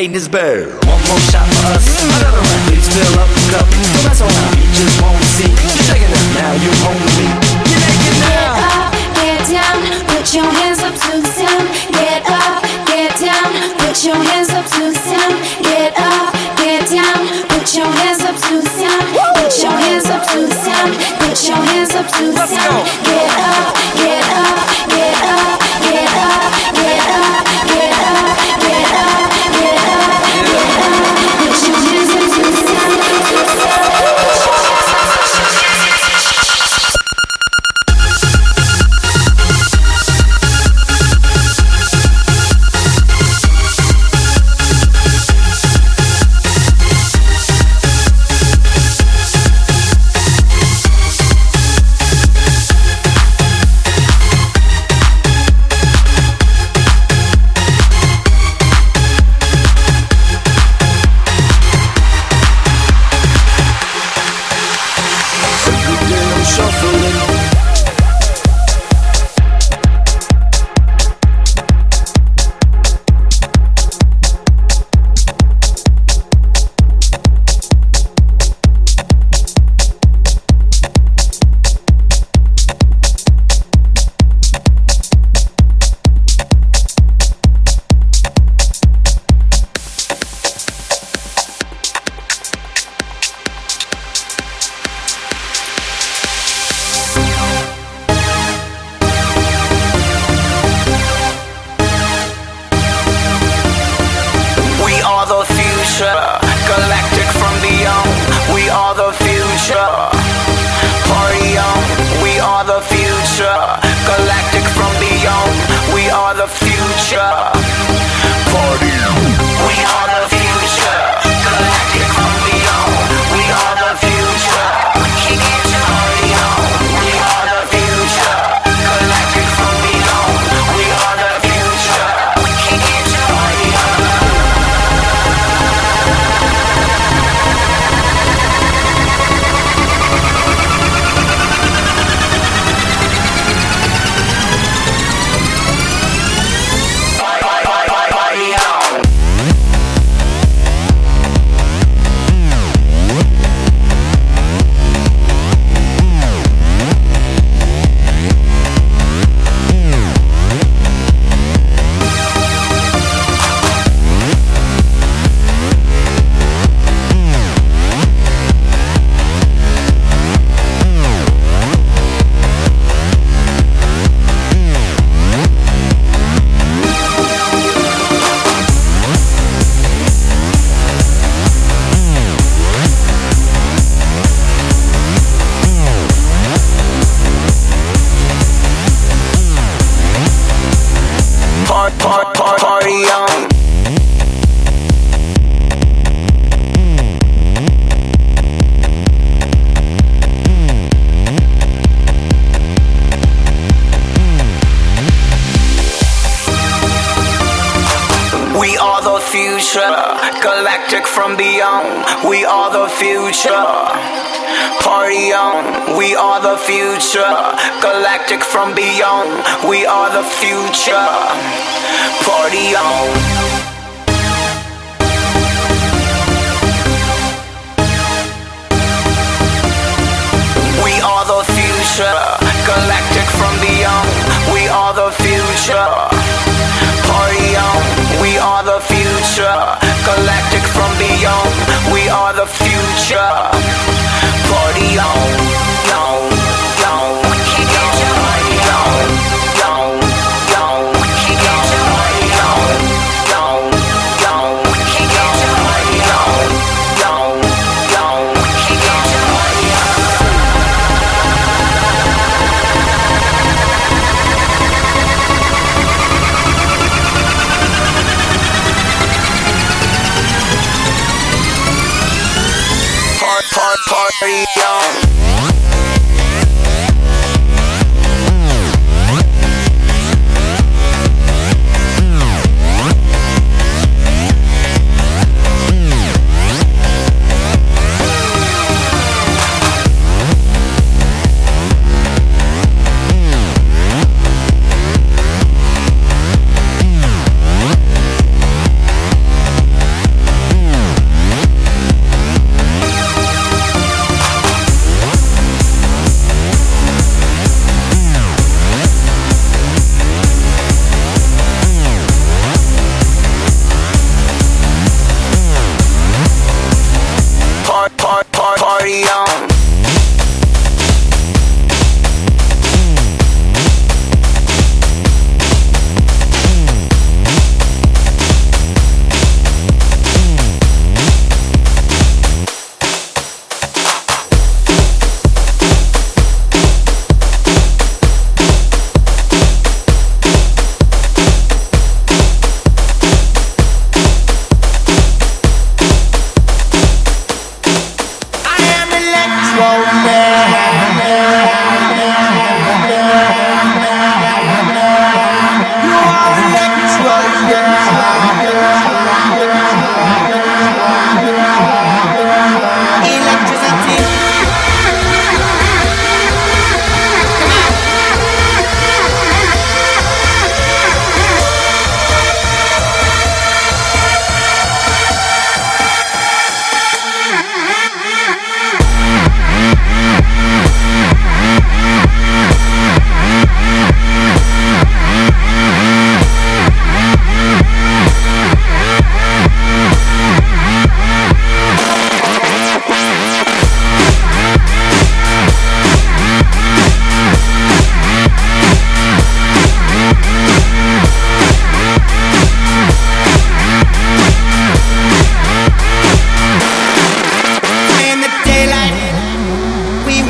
Hating is bad. One more shot for us. Another round. Please fill up the cup. Don't mess around. You just won't see. You're shaking up now. You home with me. You're naked now. up, get down, put your hands up to the sound. Get up, get down, put your hands up to the sound. Get up, get down, put your hands up to the sound. Put your hands up to the sound. Put your hands up to the Let's sound. go. Get up, get up, get up, galactic from beyond. We are the future. Party on, we are the future, galactic from beyond. We are the future. Party on. We are the future, galactic from beyond. We are the future. Party on, we are the future, galactic from beyond. We are the future. Party on,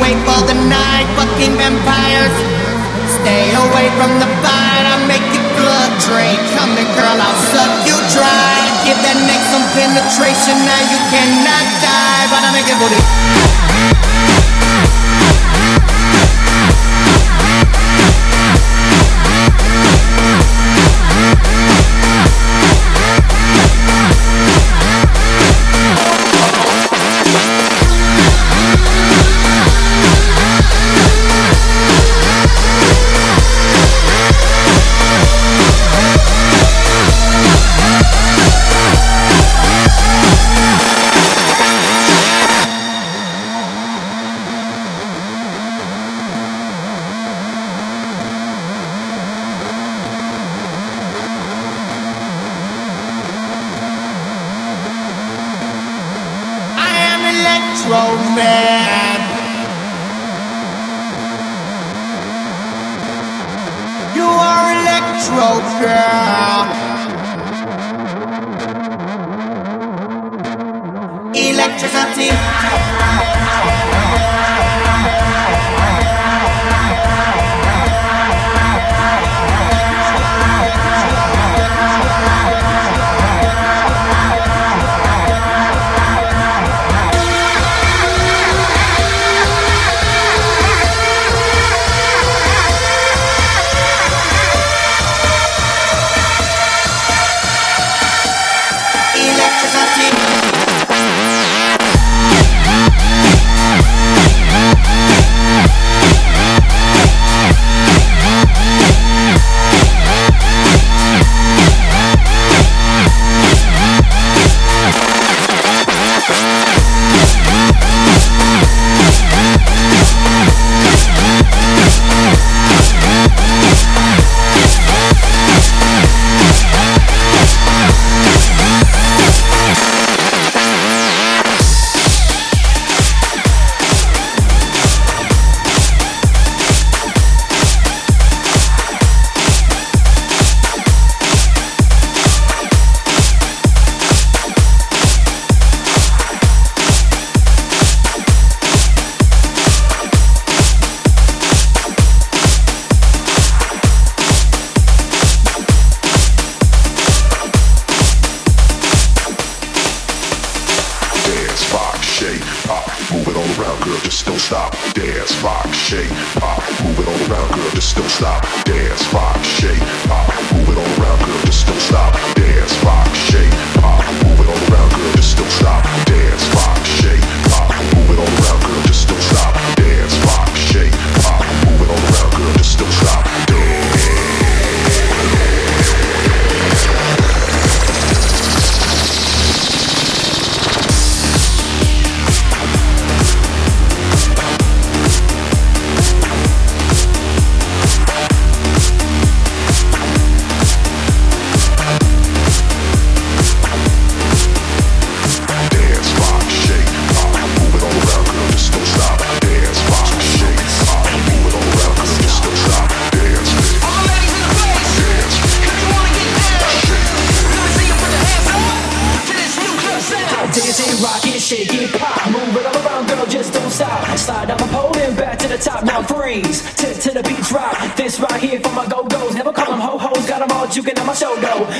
wait for the night. Fucking vampires. Stay away from the fight. I'll make your blood drain. Come here, girl, I'll suck you dry. Give that neck some penetration. Now you cannot die, but I make it booty.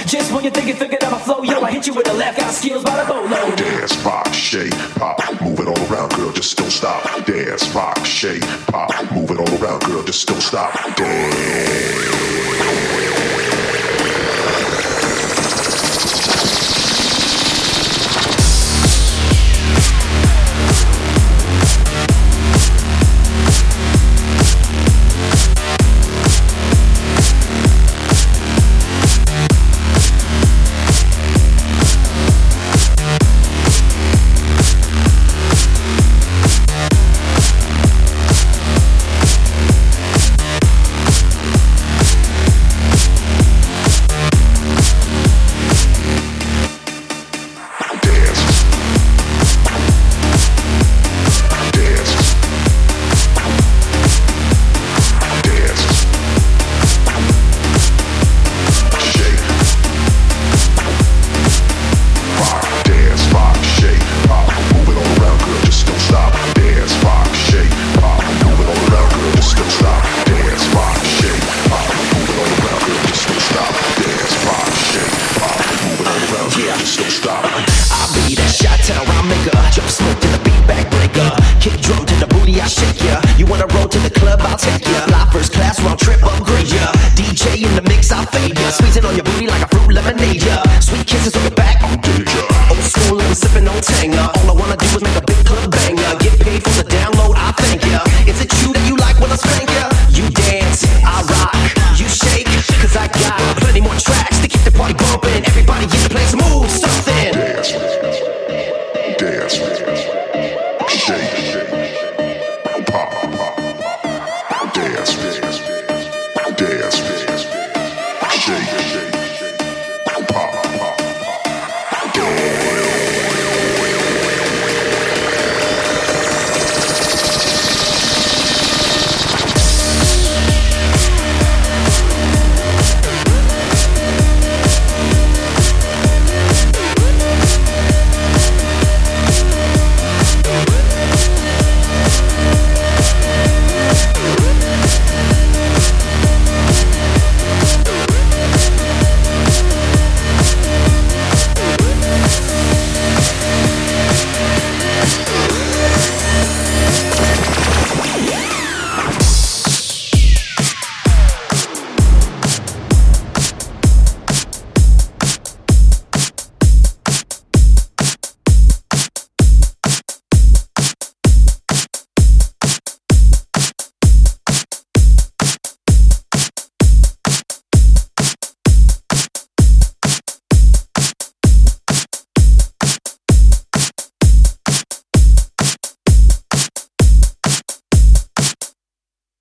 Just when you think you figured out my flow, yo, I hit you with a left, got skills by the boatload. Dance, rock, shake, pop, move it all around, girl, just don't stop. Dance, rock, shake, pop, move it all around, girl, just don't stop. Dance. club, I'll take ya. Fly first class, round trip, upgrade ya. DJ in the mix, I'll fade ya. Squeezing on your booty like a fruit lemonade ya. Sweet kisses on your back, I'm ya. Old school, I'm sipping on Tanger. All I wanna do is make a big club bang.